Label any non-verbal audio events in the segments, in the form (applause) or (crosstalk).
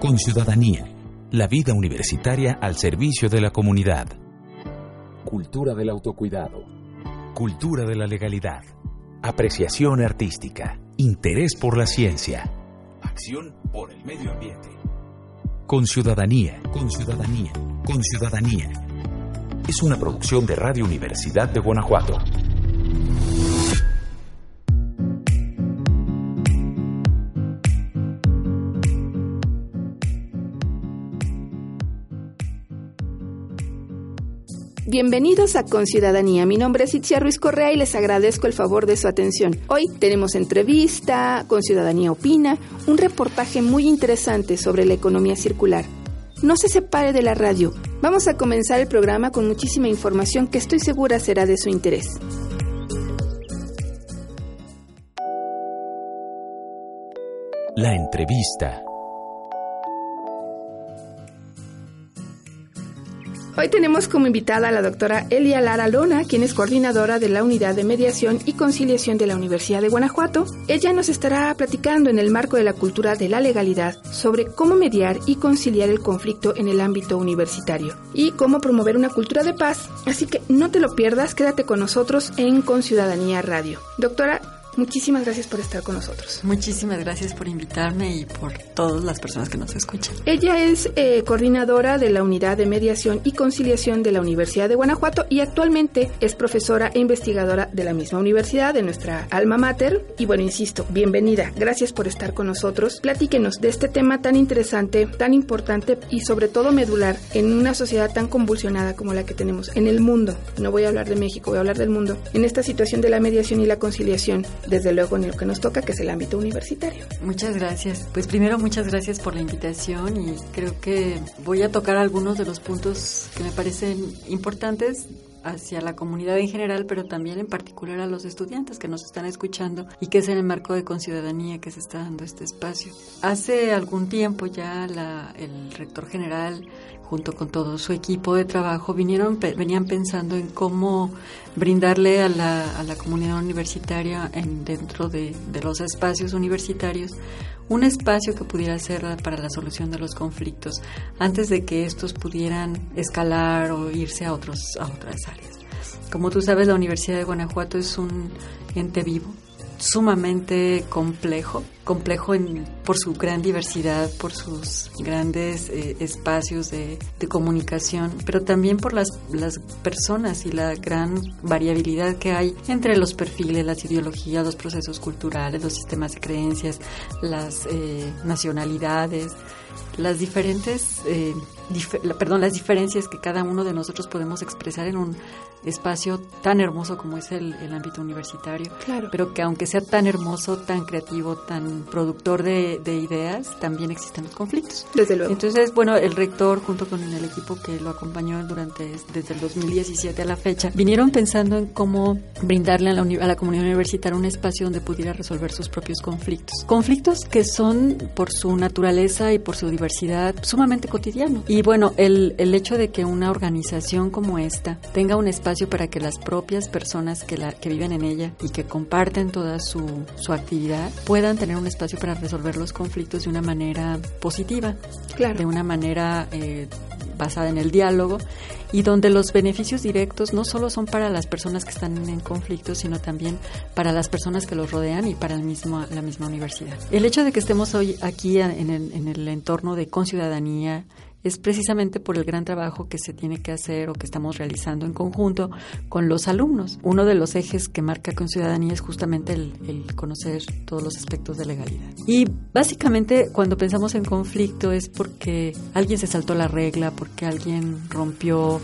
Con ciudadanía, la vida universitaria al servicio de la comunidad. Cultura del autocuidado. Cultura de la legalidad. Apreciación artística. Interés por la ciencia. Acción por el medio ambiente. Con ciudadanía, con ciudadanía, con ciudadanía. Es una producción de Radio Universidad de Guanajuato. Bienvenidos a Conciudadanía. Mi nombre es Itzia Ruiz Correa y les agradezco el favor de su atención. Hoy tenemos entrevista, Conciudadanía Opina, un reportaje muy interesante sobre la economía circular. No se separe de la radio. Vamos a comenzar el programa con muchísima información que estoy segura será de su interés. La entrevista. Hoy tenemos como invitada a la doctora Elia Lara Lona, quien es coordinadora de la Unidad de Mediación y Conciliación de la Universidad de Guanajuato. Ella nos estará platicando en el marco de la cultura de la legalidad sobre cómo mediar y conciliar el conflicto en el ámbito universitario y cómo promover una cultura de paz. Así que no te lo pierdas, quédate con nosotros en Conciudadanía Radio. Doctora, Muchísimas gracias por estar con nosotros. Muchísimas gracias por invitarme y por todas las personas que nos escuchan. Ella es eh, coordinadora de la Unidad de Mediación y Conciliación de la Universidad de Guanajuato y actualmente es profesora e investigadora de la misma universidad, de nuestra alma mater. Y bueno, insisto, bienvenida. Gracias por estar con nosotros. Platíquenos de este tema tan interesante, tan importante y sobre todo medular en una sociedad tan convulsionada como la que tenemos en el mundo. No voy a hablar de México, voy a hablar del mundo. En esta situación de la mediación y la conciliación desde luego en lo que nos toca, que es el ámbito universitario. Muchas gracias. Pues primero muchas gracias por la invitación y creo que voy a tocar algunos de los puntos que me parecen importantes hacia la comunidad en general, pero también en particular a los estudiantes que nos están escuchando y que es en el marco de conciudadanía que se está dando este espacio. Hace algún tiempo ya la, el rector general junto con todo su equipo de trabajo, vinieron, venían pensando en cómo brindarle a la, a la comunidad universitaria en, dentro de, de, los espacios universitarios un espacio que pudiera ser para la solución de los conflictos antes de que estos pudieran escalar o irse a, otros, a otras áreas. Como tú sabes, la Universidad de Guanajuato es un ente vivo, sumamente complejo, complejo en, por su gran diversidad, por sus grandes eh, espacios de, comunicación, pero también por las, las personas y la gran variabilidad que hay entre los perfiles, las ideologías, los procesos culturales, los sistemas de creencias, las eh, nacionalidades, las diferentes, eh, perdón, las diferencias que cada uno de nosotros podemos expresar en un espacio tan hermoso como es el, el ámbito universitario. Claro. Pero que aunque sea tan hermoso, tan creativo, tan productor de, de, ideas, también existen los conflictos. Desde luego. Entonces, bueno, el rector junto con el equipo que lo acompañó durante desde el 2017 a la fecha, vinieron pensando en cómo brindarle a la, a la comunidad universitaria un espacio donde pudiera resolver sus propios conflictos. Conflictos que son por su naturaleza y por su diversidad sumamente cotidianos. Y bueno, el, el hecho de que una organización como esta tenga un espacio para que las propias personas que, la, que viven en ella y que comparten toda su, su actividad puedan tener un espacio para resolver los conflictos de una manera positiva, claro. de una manera eh, basada en el diálogo y donde los beneficios directos no solo son para las personas que están en conflicto, sino también para las personas que los rodean y para el mismo, la misma universidad. El hecho de que estemos hoy aquí en el, en el entorno de conciudadanía, es precisamente por el gran trabajo que se tiene que hacer o que estamos realizando en conjunto con los alumnos. Uno de los ejes que marca con ciudadanía es justamente el, conocer todos los aspectos de legalidad. Y básicamente cuando pensamos en conflicto es porque alguien se saltó la regla, porque alguien rompió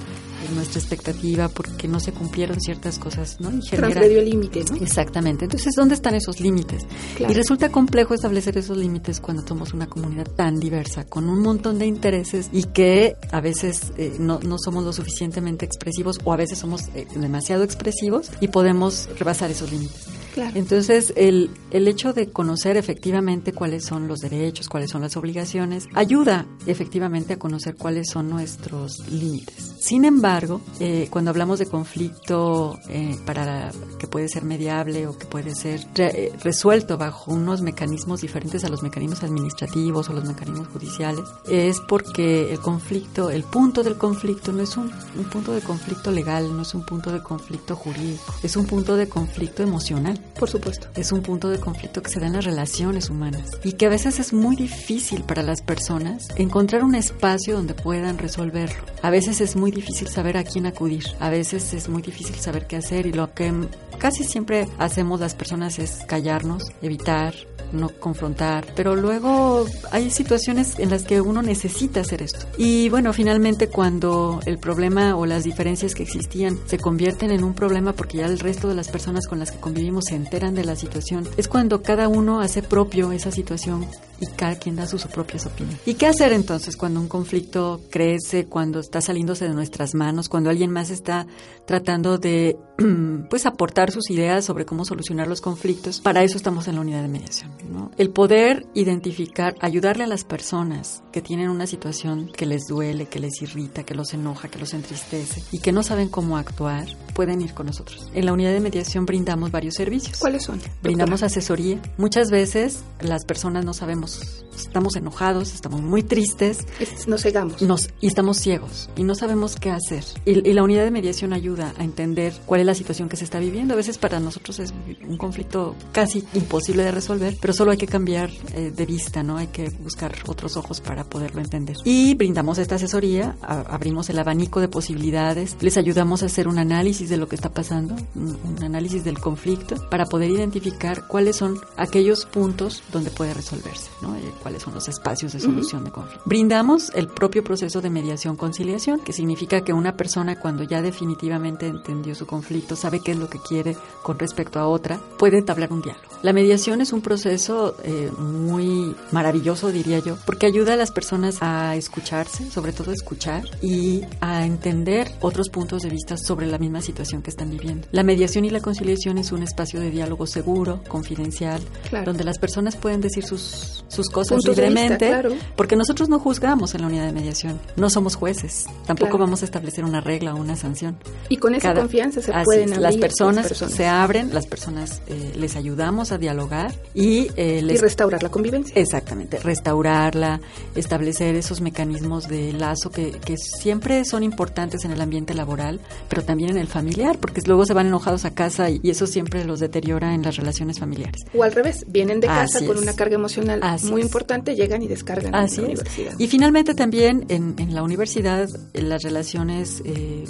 nuestra expectativa, porque no se cumplieron ciertas cosas, ¿no? Y genera- Transgredió el límite, ¿no? Exactamente. Entonces, ¿dónde están esos límites? Claro. Y resulta complejo establecer esos límites cuando somos una comunidad tan diversa, con un montón de intereses y que a veces eh, no, no somos lo suficientemente expresivos o a veces somos eh, demasiado expresivos y podemos rebasar esos límites. Claro. Entonces, el, el hecho de conocer efectivamente cuáles son los derechos, cuáles son las obligaciones, ayuda efectivamente a conocer cuáles son nuestros límites. Sin embargo, eh, cuando hablamos de conflicto eh, para que puede ser mediable o que puede ser eh, resuelto bajo unos mecanismos diferentes a los mecanismos administrativos o los mecanismos judiciales, es porque el conflicto, el punto del conflicto no es un, un punto de conflicto legal, no es un punto de conflicto jurídico, es un punto de conflicto emocional Por supuesto. es un punto de conflicto que se da en las relaciones humanas y que a veces es muy difícil para las personas encontrar un espacio donde puedan resolverlo. A veces es muy difícil saber a quién acudir, a veces es muy difícil saber qué hacer y lo que casi siempre hacemos las personas es callarnos, evitar, no confrontar, pero luego hay situaciones en las que uno necesita hacer esto. Y bueno, finalmente cuando el problema o las diferencias que existían se convierten en un problema porque ya el resto de las personas con las que convivimos se enteran de la situación, es cuando cada uno hace propio esa situación y cada quien da sus propias opiniones. ¿Y qué hacer entonces cuando un conflicto crece, cuando está saliéndose de nuestras manos, cuando alguien más está tratando de (clears throat) pues aportar sus ideas sobre cómo solucionar los conflictos? Para eso estamos en la unidad de mediación. ¿no? El poder identificar, ayudarle a las personas que tienen una situación que les duele, que les irrita, que los enoja, que los entristece y que no saben cómo actuar, pueden ir con nosotros. En la unidad de mediación brindamos varios servicios. ¿Cuáles son? Brindamos asesoría. Muchas veces las personas no sabemos, Adiós. Estamos enojados, estamos muy tristes Es- Nos cegamos. nos, y estamos ciegos y no sabemos qué hacer. Y, y la unidad de mediación ayuda a entender cuál es la situación que se está viviendo. A veces para nosotros es un conflicto casi imposible de resolver, pero solo hay que cambiar eh, de vista, ¿no? Hay que buscar otros ojos para poderlo entender. Y brindamos esta asesoría, a- abrimos el abanico de posibilidades, les ayudamos a hacer un análisis de lo que está pasando, un, un análisis del conflicto, para poder identificar cuáles son aquellos puntos donde puede resolverse, ¿no? Cuáles son los espacios de solución de conflicto. Brindamos el propio proceso de mediación-conciliación, que significa que una persona cuando ya definitivamente entendió su conflicto, sabe qué es lo que quiere con respecto a otra, puede entablar un diálogo. La mediación es un proceso eh, muy maravilloso, diría yo, porque ayuda a las personas a escucharse, sobre todo a escuchar, y a entender otros puntos de vista sobre la misma situación que están viviendo. La mediación y la conciliación es un espacio de diálogo seguro, confidencial, Claro. donde las personas pueden decir sus, sus cosas Puntos de vista, libremente, claro. porque nosotros no juzgamos en la unidad de mediación, no somos jueces, tampoco Claro. vamos a establecer una regla o una sanción. Y con esa Cada- confianza se pueden abrir las personas, las se abren, las personas eh, les ayudamos a dialogar y eh, y les restaurar la convivencia. Exactamente, restaurarla, establecer esos mecanismos de lazo que, que siempre son importantes en el ambiente laboral, pero también en el familiar, porque luego se van enojados a casa y, y eso siempre los deteriora en las relaciones familiares. O al revés, vienen de casa Así con es. una carga emocional Así muy es. Importante, llegan y descargan Así en la es. universidad. Y finalmente también en, en la universidad eh, las relaciones eh,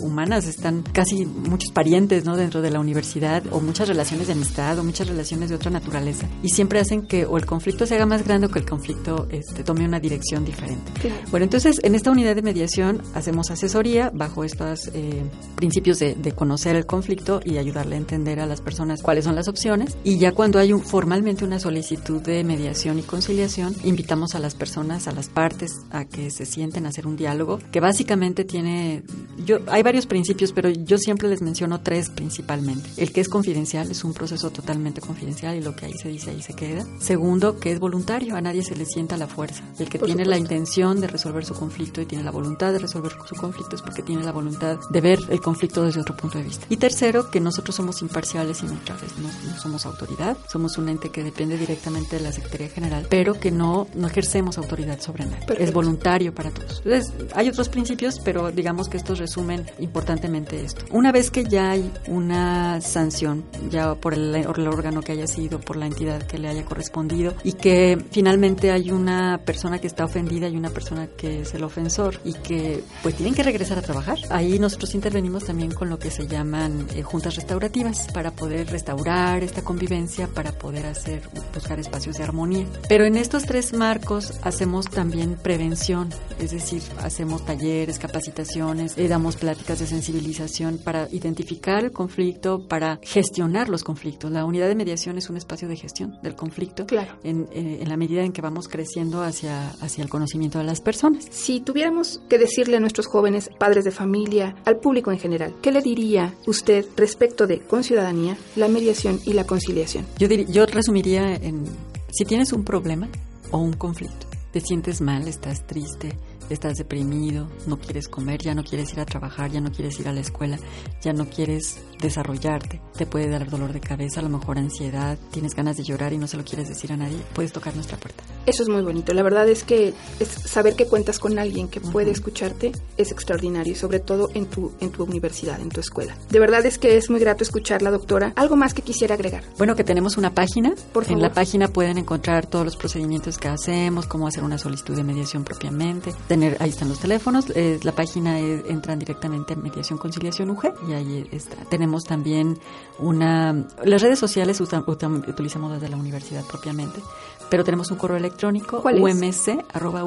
humanas están casi muchos parientes no dentro de la universidad o muchas relaciones de amistad o muchas relaciones de otra naturaleza y siempre hacen que o el conflicto se haga más grande o que el conflicto este, tome una dirección diferente. Claro. Bueno, entonces en esta unidad de mediación hacemos asesoría bajo estos eh, principios de, de conocer el conflicto y ayudarle a entender a las personas cuáles son las opciones. Y ya cuando hay un- formalmente una solicitud de mediación y conciliación, invitamos a las personas, a las partes, a que se sienten a hacer un diálogo que básicamente tiene, yo hay varios principios, pero yo siempre les menciono tres principalmente. El que es confidencial, es un proceso totalmente confidencial y lo que ahí se dice ahí se queda. Segundo, que es voluntario, a nadie se le sienta la fuerza. El que Por tiene la supuesto. intención de resolver su conflicto y tiene la voluntad de resolver su conflicto es porque tiene la voluntad de ver el conflicto desde otro punto de vista. Y tercero, que nosotros somos imparciales y neutrales, no, no somos autoridad, somos un ente que depende directamente de la Secretaría General, pero que no, no ejercemos autoridad sobre nadie. Perfecto. Es voluntario para todos. Entonces, hay otros principios, pero digamos que estos resumen importantemente esto. Una vez que ya hay una sanción, ya por el, el órgano que haya sido, por la entidad que le haya correspondido, y que finalmente hay una persona que está ofendida y una persona que es el ofensor, y que pues tienen que regresar a trabajar. Ahí nosotros intervenimos también con lo que se llaman eh, juntas restaurativas para poder restaurar esta convivencia, para poder hacer, buscar espacios de armonía. Pero en estos tres marcos hacemos también prevención, es decir, hacemos talleres, capacitaciones, eh, damos pláticas de sensibilización para identificar el conflicto, para gestionar los conflictos. La unidad de mediación es un espacio de gestión del conflicto Claro. en, eh, en la medida en que vamos creciendo hacia, hacia el conocimiento de las personas. Si tuviéramos que decirle a nuestros jóvenes, padres de familia, al público en general, ¿qué le diría usted respecto de con ciudadanía, la mediación y la conciliación? Yo, dir- yo resumiría en, si tienes un problema o un conflicto, te sientes mal, estás triste, estás deprimido, no quieres comer, ya no quieres ir a trabajar, ya no quieres ir a la escuela, ya no quieres desarrollarte, te puede dar dolor de cabeza, a lo mejor ansiedad, tienes ganas de llorar y no se lo quieres decir a nadie, puedes tocar nuestra puerta. Eso es muy bonito. La verdad es que es saber que cuentas con alguien que puede escucharte es extraordinario y sobre todo en tu, en tu universidad, en tu escuela. De verdad es que es muy grato escucharla, doctora. ¿Algo más que quisiera agregar? Bueno, que tenemos una página. Por En la favor. página pueden encontrar todos los procedimientos que hacemos, cómo hacer una solicitud de mediación propiamente. Tener, ahí están los teléfonos. eh, la página eh, entran directamente a Mediación Conciliación UG y ahí está. Tenemos también una... Las redes sociales utilizamos las de la universidad propiamente, pero tenemos un correo electrónico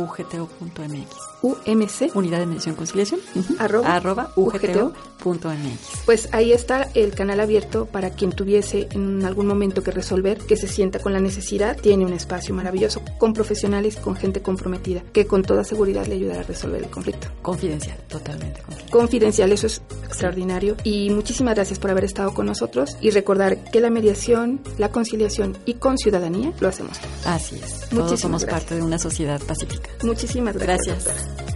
umc.ugto.mx. UMC. Unidad de Mediación Conciliación. ujú, Arroba arroba UGTO. ugto.mx. Pues ahí está el canal abierto para quien tuviese en algún momento que resolver, que se sienta con la necesidad. Tiene un espacio maravilloso con profesionales, con gente comprometida, que con toda seguridad le ayudará a resolver el conflicto. Confidencial, totalmente confidencial. Confidencial, eso es extraordinario. Y muchísimas gracias por haber estado con nosotros y recordar que la mediación, la conciliación y con ciudadanía lo hacemos. Así es. Todos Muchísimas somos gracias. parte de una sociedad pacífica. Muchísimas gracias. Gracias.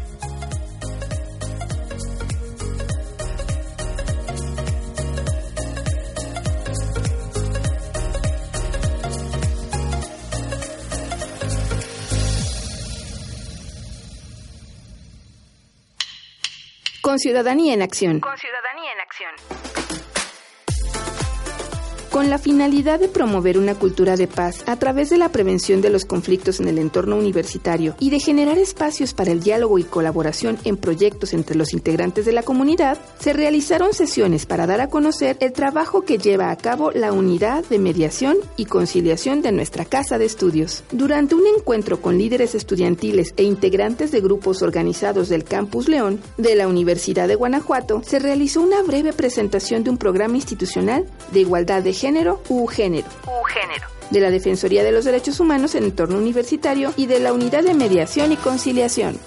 Con ciudadanía en acción. Con ciudadanía Con la finalidad de promover una cultura de paz a través de la prevención de los conflictos en el entorno universitario y de generar espacios para el diálogo y colaboración en proyectos entre los integrantes de la comunidad, se realizaron sesiones para dar a conocer el trabajo que lleva a cabo la unidad de mediación y conciliación de nuestra casa de estudios. Durante un encuentro con líderes estudiantiles e integrantes de grupos organizados del Campus León de la Universidad de Guanajuato, se realizó una breve presentación de un programa institucional de igualdad de género u género U género. de la Defensoría de los Derechos Humanos en entorno universitario y de la Unidad de Mediación y Conciliación.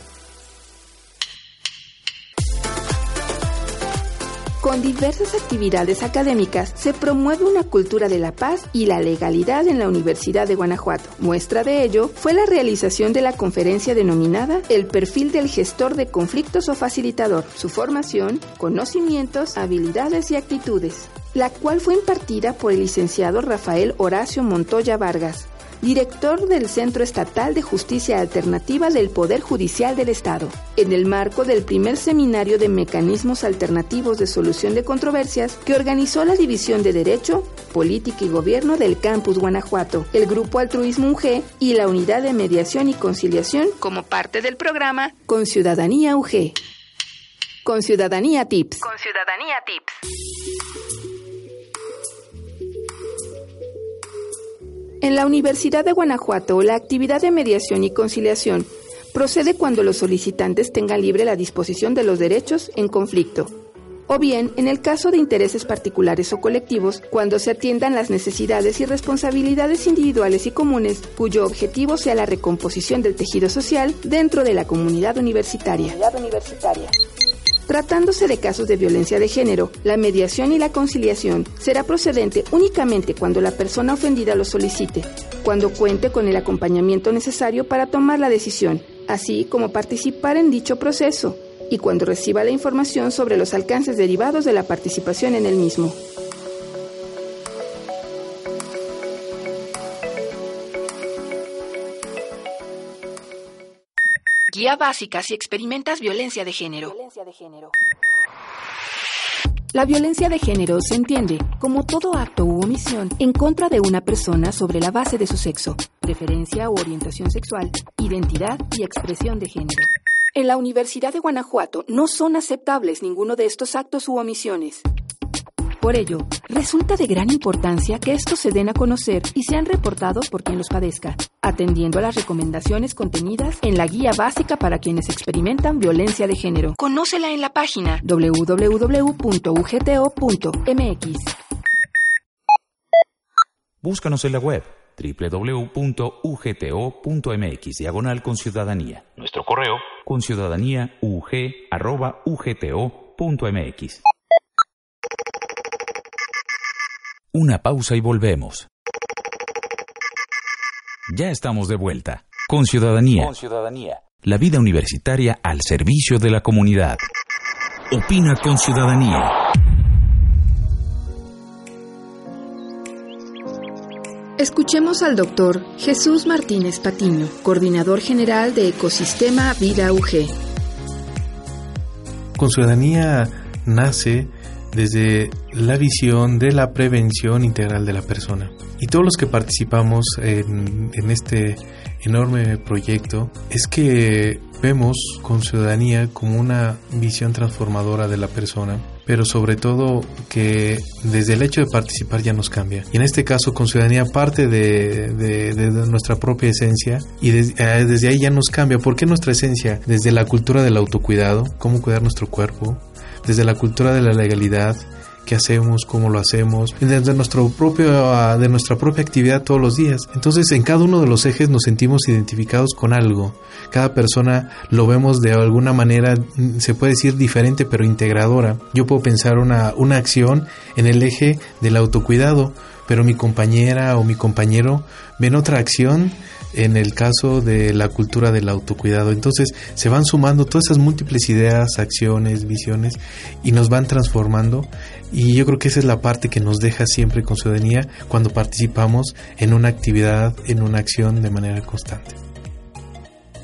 Con diversas actividades académicas se promueve una cultura de la paz y la legalidad en la Universidad de Guanajuato. Muestra de ello fue la realización de la conferencia denominada El perfil del gestor de conflictos o facilitador, su formación, conocimientos, habilidades y actitudes, la cual fue impartida por el licenciado Rafael Horacio Montoya Vargas, director del Centro Estatal de Justicia Alternativa del Poder Judicial del Estado, en el marco del primer seminario de mecanismos alternativos de solución de controversias que organizó la División de Derecho, Política y Gobierno del Campus Guanajuato, el Grupo Altruismo UG y la Unidad de Mediación y Conciliación como parte del programa Con Ciudadanía UG. Con Ciudadanía Tips. Con ciudadanía tips. En la Universidad de Guanajuato, la actividad de mediación y conciliación procede cuando los solicitantes tengan libre la disposición de los derechos en conflicto, o bien, en el caso de intereses particulares o colectivos, cuando se atiendan las necesidades y responsabilidades individuales y comunes, cuyo objetivo sea la recomposición del tejido social dentro de la comunidad universitaria. Tratándose de casos de violencia de género, la mediación y la conciliación será procedente únicamente cuando la persona ofendida lo solicite, cuando cuente con el acompañamiento necesario para tomar la decisión, así como participar en dicho proceso, y cuando reciba la información sobre los alcances derivados de la participación en el mismo. Guía básica si experimentas violencia de género. La violencia de género se entiende como todo acto u omisión en contra de una persona sobre la base de su sexo, preferencia o orientación sexual, identidad y expresión de género. En la Universidad de Guanajuato no son aceptables ninguno de estos actos u omisiones. Por ello, resulta de gran importancia que estos se den a conocer y sean reportados por quien los padezca, atendiendo a las recomendaciones contenidas en la Guía Básica para quienes experimentan violencia de género. Conócela en la página www.ugto.mx. Búscanos en la web www.ugto.mx diagonal con ciudadanía. Nuestro correo con ciudadanía. Una pausa y volvemos. Ya estamos de vuelta. Con ciudadanía. Con ciudadanía. La vida universitaria al servicio de la comunidad. Opina con ciudadanía. Escuchemos al doctor Jesús Martínez Patiño, coordinador general de Ecosistema Vida UG. Con ciudadanía nace desde la visión de la prevención integral de la persona. Y todos los que participamos en, este enorme proyecto es que vemos con ciudadanía como una visión transformadora de la persona, pero sobre todo que desde el hecho de participar ya nos cambia. Y en este caso con ciudadanía parte de, nuestra propia esencia y eh, desde ahí ya nos cambia. ¿Por qué nuestra esencia? Desde la cultura del autocuidado, cómo cuidar nuestro cuerpo, desde la cultura de la legalidad, qué hacemos, cómo lo hacemos, desde nuestro propio, ah, de nuestra propia actividad todos los días. Entonces, en cada uno de los ejes nos sentimos identificados con algo. Cada persona lo vemos de alguna manera, mm, se puede decir diferente, pero integradora. Yo puedo pensar una, una acción en el eje del autocuidado, pero mi compañera o mi compañero ven otra acción en el caso de la cultura del autocuidado. Entonces se van sumando todas esas múltiples ideas, acciones, visiones y nos van transformando y yo creo que esa es la parte que nos deja siempre con ciudadanía cuando participamos en una actividad, en una acción de manera constante.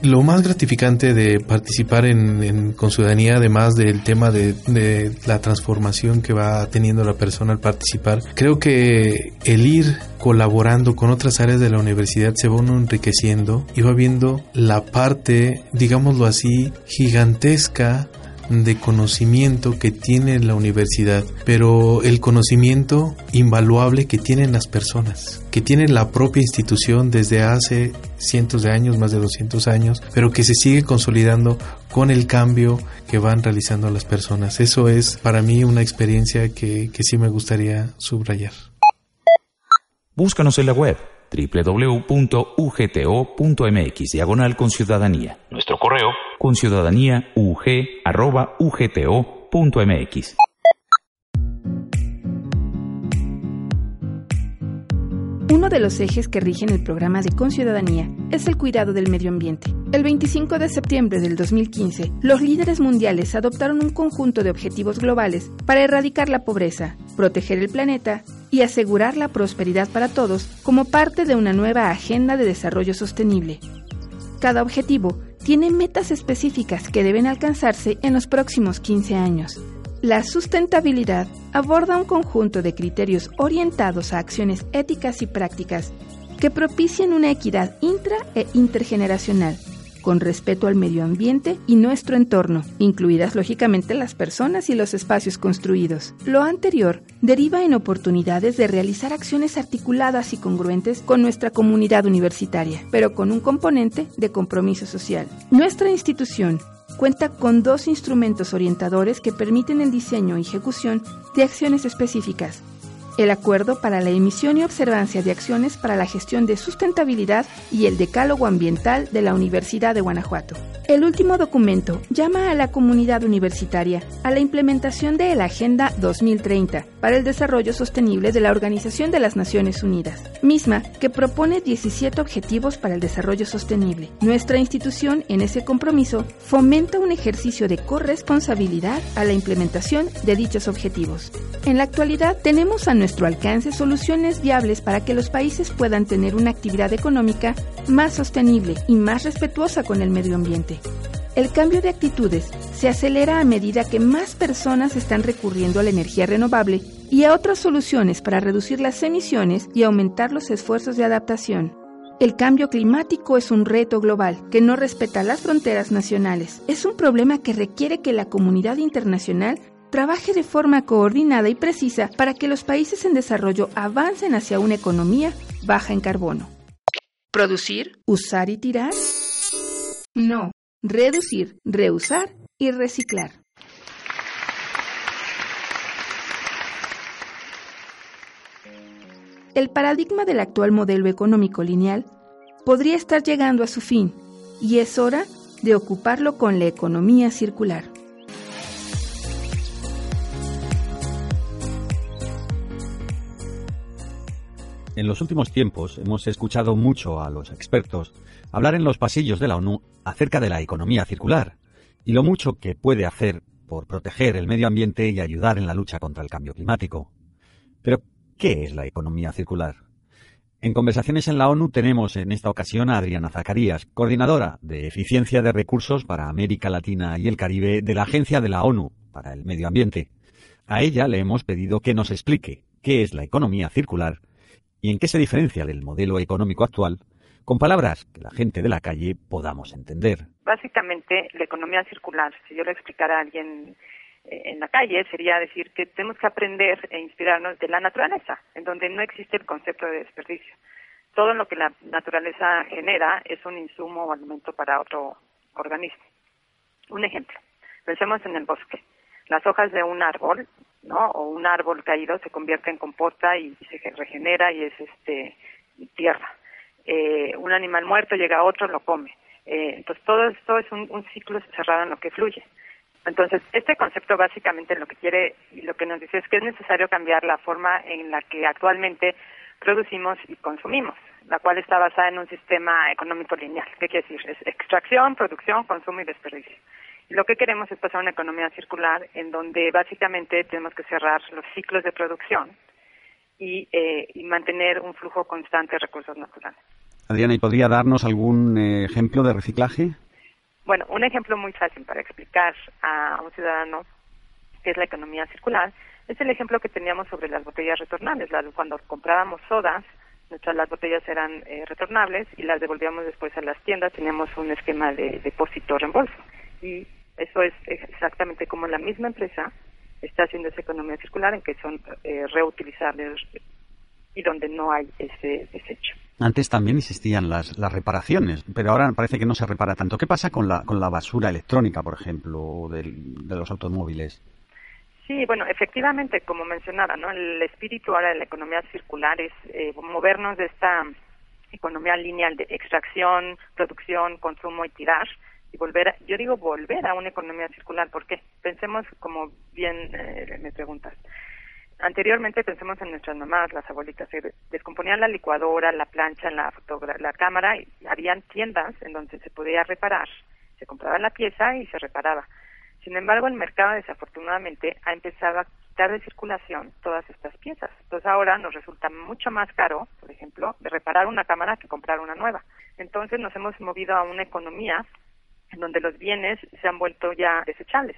Lo más gratificante de participar en, con ciudadanía, además del tema de, de, la transformación que va teniendo la persona al participar, creo que el ir colaborando con otras áreas de la universidad se va uno enriqueciendo y va viendo la parte, digámoslo así, gigantesca de conocimiento que tiene la universidad, pero el conocimiento invaluable que tienen las personas, que tiene la propia institución desde hace cientos de años, más de 200 años, pero que se sigue consolidando con el cambio que van realizando las personas. Eso es para mí una experiencia que, que sí me gustaría subrayar. Búscanos en la web www.ugto.mx diagonal con ciudadanía. Nuestro correo con ciudadanía. Uno de los ejes que rigen el programa de Conciudadanía es el cuidado del medio ambiente. El 25 de septiembre del 2015, los líderes mundiales adoptaron un conjunto de objetivos globales para erradicar la pobreza, proteger el planeta y asegurar la prosperidad para todos como parte de una nueva agenda de desarrollo sostenible. Cada objetivo tiene metas específicas que deben alcanzarse en los próximos 15 años. La sustentabilidad aborda un conjunto de criterios orientados a acciones éticas y prácticas que propicien una equidad intra e intergeneracional con respeto al medio ambiente y nuestro entorno, incluidas lógicamente las personas y los espacios construidos. Lo anterior deriva en oportunidades de realizar acciones articuladas y congruentes con nuestra comunidad universitaria, pero con un componente de compromiso social. Nuestra institución cuenta con dos instrumentos orientadores que permiten el diseño y ejecución de acciones específicas el Acuerdo para la emisión y observancia de acciones para la gestión de sustentabilidad y el Decálogo Ambiental de la Universidad de Guanajuato. El último documento llama a la comunidad universitaria a la implementación de la Agenda 2030 para el Desarrollo Sostenible de la Organización de las Naciones Unidas, misma que propone 17 objetivos para el desarrollo sostenible. Nuestra institución, en ese compromiso, fomenta un ejercicio de corresponsabilidad a la implementación de dichos objetivos. En la actualidad tenemos a nuestro alcance soluciones viables para que los países puedan tener una actividad económica más sostenible y más respetuosa con el medio ambiente. El cambio de actitudes se acelera a medida que más personas están recurriendo a la energía renovable y a otras soluciones para reducir las emisiones y aumentar los esfuerzos de adaptación. El cambio climático es un reto global que no respeta las fronteras nacionales. Es un problema que requiere que la comunidad internacional trabaje de forma coordinada y precisa para que los países en desarrollo avancen hacia una economía baja en carbono. ¿Producir? ¿Usar y tirar? No. Reducir, reusar y reciclar. El paradigma del actual modelo económico lineal podría estar llegando a su fin y es hora de ocuparlo con la economía circular. En los últimos tiempos hemos escuchado mucho a los expertos hablar en los pasillos de la ONU acerca de la economía circular y lo mucho que puede hacer por proteger el medio ambiente y ayudar en la lucha contra el cambio climático. Pero, ¿qué es la economía circular? En conversaciones en la ONU tenemos en esta ocasión a Adriana Zacarías, coordinadora de eficiencia de recursos para América Latina y el Caribe de la Agencia de la ONU para el Medio Ambiente. A ella le hemos pedido que nos explique qué es la economía circular y en qué se diferencia del modelo económico actual, con palabras que la gente de la calle podamos entender. Básicamente, la economía circular, si yo le explicara a alguien eh, en la calle, sería decir que tenemos que aprender e inspirarnos de la naturaleza, en donde no existe el concepto de desperdicio. Todo lo que la naturaleza genera es un insumo o alimento para otro organismo. Un ejemplo, pensemos en el bosque. Las hojas de un árbol ¿no? O un árbol caído se convierte en compota y se regenera y es este tierra. Eh, un animal muerto llega a otro, lo come. Eh, entonces todo esto es un, un, ciclo cerrado en lo que fluye. Entonces este concepto básicamente lo que quiere y lo que nos dice es que es necesario cambiar la forma en la que actualmente producimos y consumimos, la cual está basada en un sistema económico lineal. ¿Qué quiere decir? Es extracción, producción, consumo y desperdicio. Lo que queremos es pasar a una economía circular en donde básicamente tenemos que cerrar los ciclos de producción y, eh, y mantener un flujo constante de recursos naturales. Adriana, ¿y podría darnos algún eh, ejemplo de reciclaje? Bueno, un ejemplo muy fácil para explicar a un ciudadano qué es la economía circular es el ejemplo que teníamos sobre las botellas retornables. Cuando comprábamos sodas, nuestras las botellas eran eh, retornables y las devolvíamos después a las tiendas. Teníamos un esquema de depósito reembolso y eso es exactamente como la misma empresa está haciendo esa economía circular en que son eh, reutilizables y donde no hay ese desecho. Antes también existían las, las reparaciones, pero ahora parece que no se repara tanto. ¿Qué pasa con la, con la basura electrónica, por ejemplo, del, de los automóviles? Sí, bueno, efectivamente, como mencionaba, ¿no? El espíritu ahora de la economía circular es eh, movernos de esta economía lineal de extracción, producción, consumo y tirar y volver, a, yo digo volver a una economía circular, porque pensemos, como bien eh, me preguntas, anteriormente pensemos en nuestras mamás, las abuelitas, se descomponían la licuadora, la plancha, la, la cámara, y habían tiendas en donde se podía reparar, se compraba la pieza y se reparaba. Sin embargo, el mercado desafortunadamente ha empezado a quitar de circulación todas estas piezas. Entonces ahora nos resulta mucho más caro, por ejemplo, de reparar una cámara que comprar una nueva. Entonces nos hemos movido a una economía en donde los bienes se han vuelto ya desechables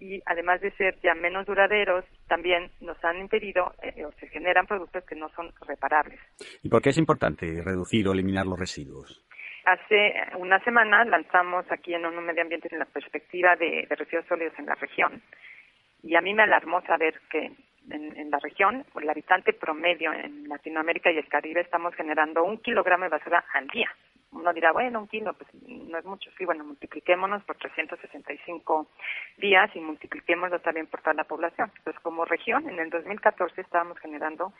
y además de ser ya menos duraderos, también nos han impedido eh, o se generan productos que no son reparables. ¿Y por qué es importante reducir o eliminar los residuos? Hace una semana lanzamos aquí en ONU Medio Ambiente la perspectiva de, de, residuos sólidos en la región y a mí me alarmó saber que en, en la región, el habitante promedio en Latinoamérica y el Caribe estamos generando un kilogramo de basura al día uno dirá, bueno, un kilo, pues no es mucho. Sí, bueno, multipliquémonos por 365 días y multipliquémoslo también por toda la población. Entonces, como región, en el 2014 estábamos generando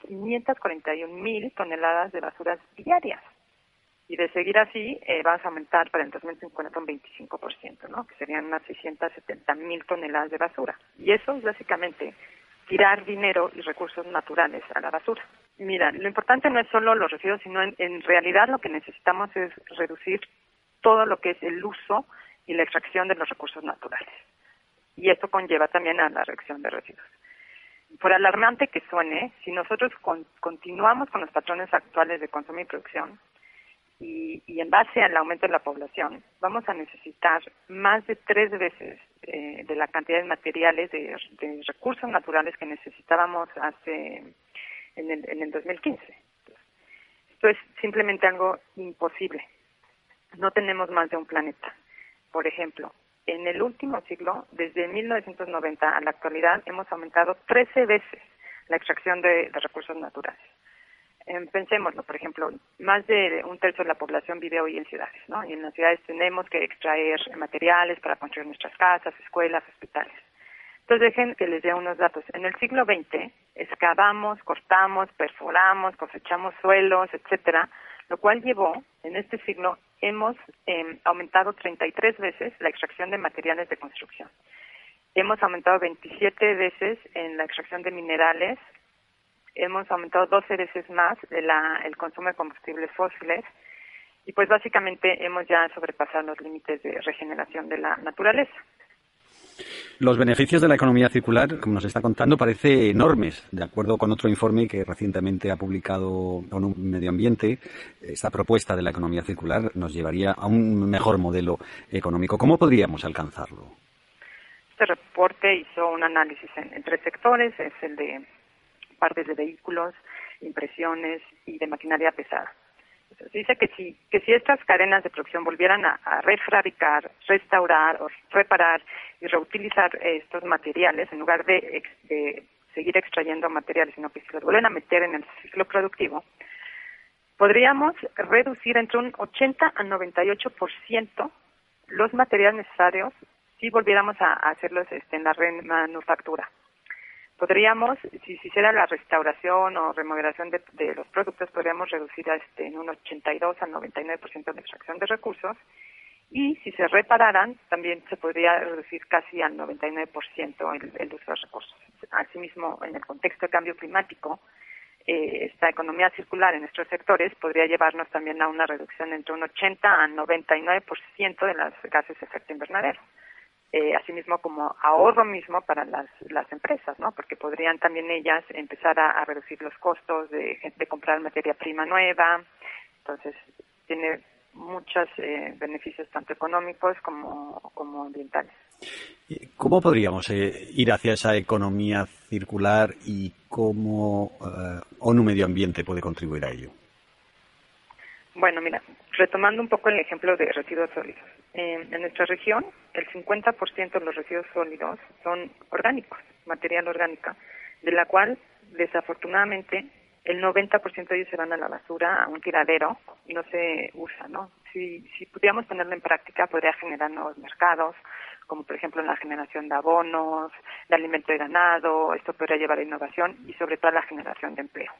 541 mil toneladas de basuras diarias. Y de seguir así, eh, vamos a aumentar para el 2050 un 25%, ¿no? Que serían unas 670 mil toneladas de basura. Y eso es básicamente tirar dinero y recursos naturales a la basura. Mira, lo importante no es solo los residuos, sino en, realidad lo que necesitamos es reducir todo lo que es el uso y la extracción de los recursos naturales. Y esto conlleva también a la reducción de residuos. Por alarmante que suene, si nosotros con, continuamos con los patrones actuales de consumo y producción, y, y en base al aumento de la población, vamos a necesitar más de tres veces eh, de la cantidad de materiales, de, de recursos naturales que necesitábamos hace en el, en el 2015. Esto es simplemente algo imposible. No tenemos más de un planeta. Por ejemplo, en el último siglo, desde 1990 a la actualidad, hemos aumentado 13 veces la extracción de, recursos naturales. Eh, pensémoslo, por ejemplo, más de un tercio de la población vive hoy en ciudades, ¿no? Y en las ciudades tenemos que extraer materiales para construir nuestras casas, escuelas, hospitales. Entonces dejen que les dé unos datos. En el siglo XX excavamos, cortamos, perforamos, cosechamos suelos, etcétera, lo cual llevó, en este siglo, hemos eh, aumentado 33 veces la extracción de materiales de construcción. Hemos aumentado 27 veces en la extracción de minerales, hemos aumentado 12 veces más el consumo de combustibles fósiles y pues básicamente hemos ya sobrepasado los límites de regeneración de la naturaleza. Los beneficios de la economía circular, como nos está contando, parece enormes. De acuerdo con otro informe que recientemente ha publicado ONU Medio Ambiente, esta propuesta de la economía circular nos llevaría a un mejor modelo económico. ¿Cómo podríamos alcanzarlo? Este reporte hizo un análisis en, en tres sectores, es el de partes de vehículos, impresiones y de maquinaria pesada. Dice que si, que si estas cadenas de producción volvieran a, a refabricar, restaurar o reparar y reutilizar estos materiales en lugar de, de seguir extrayendo materiales, sino que si los vuelven a meter en el ciclo productivo, podríamos reducir entre un 80 a 98% los materiales necesarios si volviéramos a hacerlos este, en la remanufactura podríamos, si se hiciera la restauración o remodelación de, de los productos, podríamos reducir a este, en un 82 al 99% de extracción de recursos y si se repararan, también se podría reducir casi al 99% el, el uso de recursos. Asimismo, en el contexto de cambio climático, eh, esta economía circular en estos sectores podría llevarnos también a una reducción entre un 80 a 99% de los gases de efecto invernadero eh, asimismo como ahorro mismo para las, las empresas, ¿no? Porque podrían también ellas empezar a, a reducir los costos de, de, comprar materia prima nueva. Entonces, tiene muchos eh, beneficios tanto económicos como, como ambientales. ¿Cómo podríamos eh, ir hacia esa economía circular y cómo eh, ONU Medio Ambiente puede contribuir a ello? Bueno, mira, retomando un poco el ejemplo de residuos sólidos. Eh, en nuestra región, el 50% de los residuos sólidos son orgánicos, material orgánica, de la cual, desafortunadamente, el 90% de ellos se van a la basura, a un tiradero, y no se usa, ¿no? Si, si pudiéramos ponerlo en práctica, podría generar nuevos mercados, como por ejemplo la generación de abonos, de alimento de ganado, esto podría llevar a innovación y sobre todo a la generación de empleo.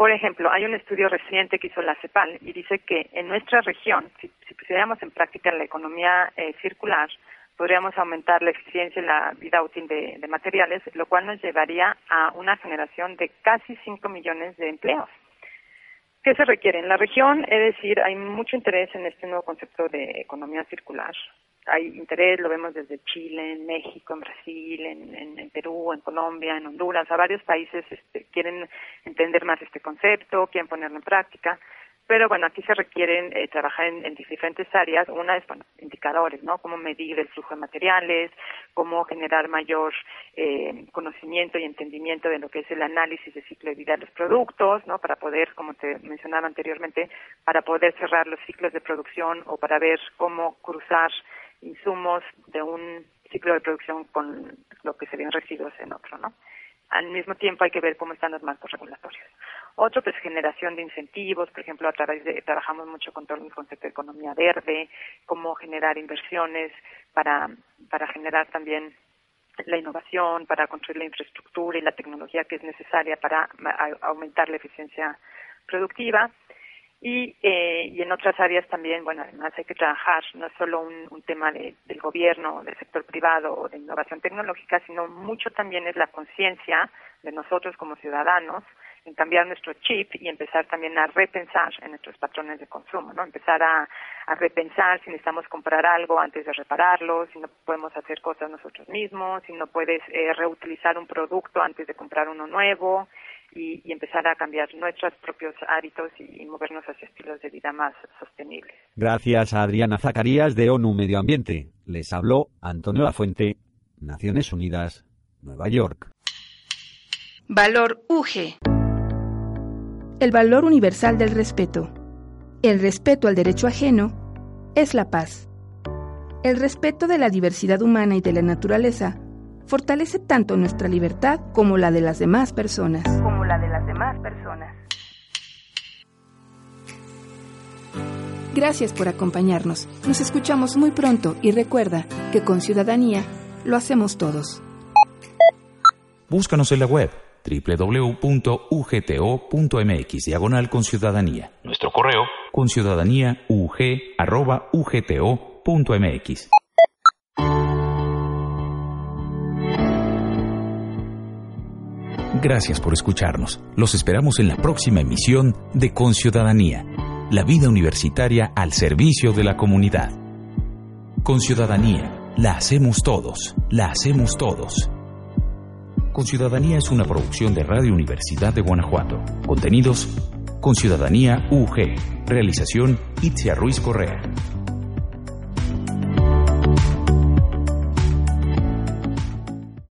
Por ejemplo, hay un estudio reciente que hizo la CEPAL y dice que en nuestra región, si, si pusiéramos en práctica la economía eh, circular, podríamos aumentar la eficiencia y la vida útil de, de, materiales, lo cual nos llevaría a una generación de casi 5 millones de empleos. ¿Qué se requiere? En la región, es decir, hay mucho interés en este nuevo concepto de economía circular. Hay interés, lo vemos desde Chile, en México, en Brasil, en, Perú, en Colombia, en Honduras, a varios países este, quieren entender más este concepto, quieren ponerlo en práctica pero bueno, aquí se requieren eh, trabajar en, en, diferentes áreas. Una es, bueno, indicadores, ¿no? Cómo medir el flujo de materiales, cómo generar mayor eh, conocimiento y entendimiento de lo que es el análisis de ciclo de vida de los productos, ¿no? Para poder, como te mencionaba anteriormente, para poder cerrar los ciclos de producción o para ver cómo cruzar insumos de un ciclo de producción con lo que serían residuos en otro, ¿no? Al mismo tiempo hay que ver cómo están los marcos regulatorios. Otro, pues, generación de incentivos, por ejemplo, a través de, trabajamos mucho con todo el concepto de economía verde, cómo generar inversiones para, para generar también la innovación, para construir la infraestructura y la tecnología que es necesaria para aumentar la eficiencia productiva. Y, eh, y en otras áreas también, bueno, además hay que trabajar no solo un, un tema de, del gobierno, del sector privado o de innovación tecnológica, sino mucho también es la conciencia de nosotros como ciudadanos en cambiar nuestro chip y empezar también a repensar en nuestros patrones de consumo, ¿no? Empezar a, a repensar si necesitamos comprar algo antes de repararlo, si no podemos hacer cosas nosotros mismos, si no puedes eh, reutilizar un producto antes de comprar uno nuevo, y, y empezar a cambiar nuestros propios hábitos y, y movernos hacia estilos de vida más sostenibles. Gracias a Adriana Zacarías de ONU Medio Ambiente. Les habló Antonio Lafuente, Naciones Unidas, Nueva York. Valor UG. El valor universal del respeto. El respeto al derecho ajeno es la paz. El respeto de la diversidad humana y de la naturaleza fortalece tanto nuestra libertad como la de las demás personas. La de las demás personas. Gracias por acompañarnos. Nos escuchamos muy pronto y recuerda que con ciudadanía lo hacemos todos. Búscanos en la web www.ugto.mx diagonal con ciudadanía. Nuestro correo con ciudadanía ug@ugto.mx. Gracias por escucharnos. Los esperamos en la próxima emisión de Con Ciudadanía, la vida universitaria al servicio de la comunidad. Con Ciudadanía, la hacemos todos, la hacemos todos. Con Ciudadanía es una producción de Radio Universidad de Guanajuato. Contenidos, Con Ciudadanía UG. Realización, Itzia Ruiz Correa.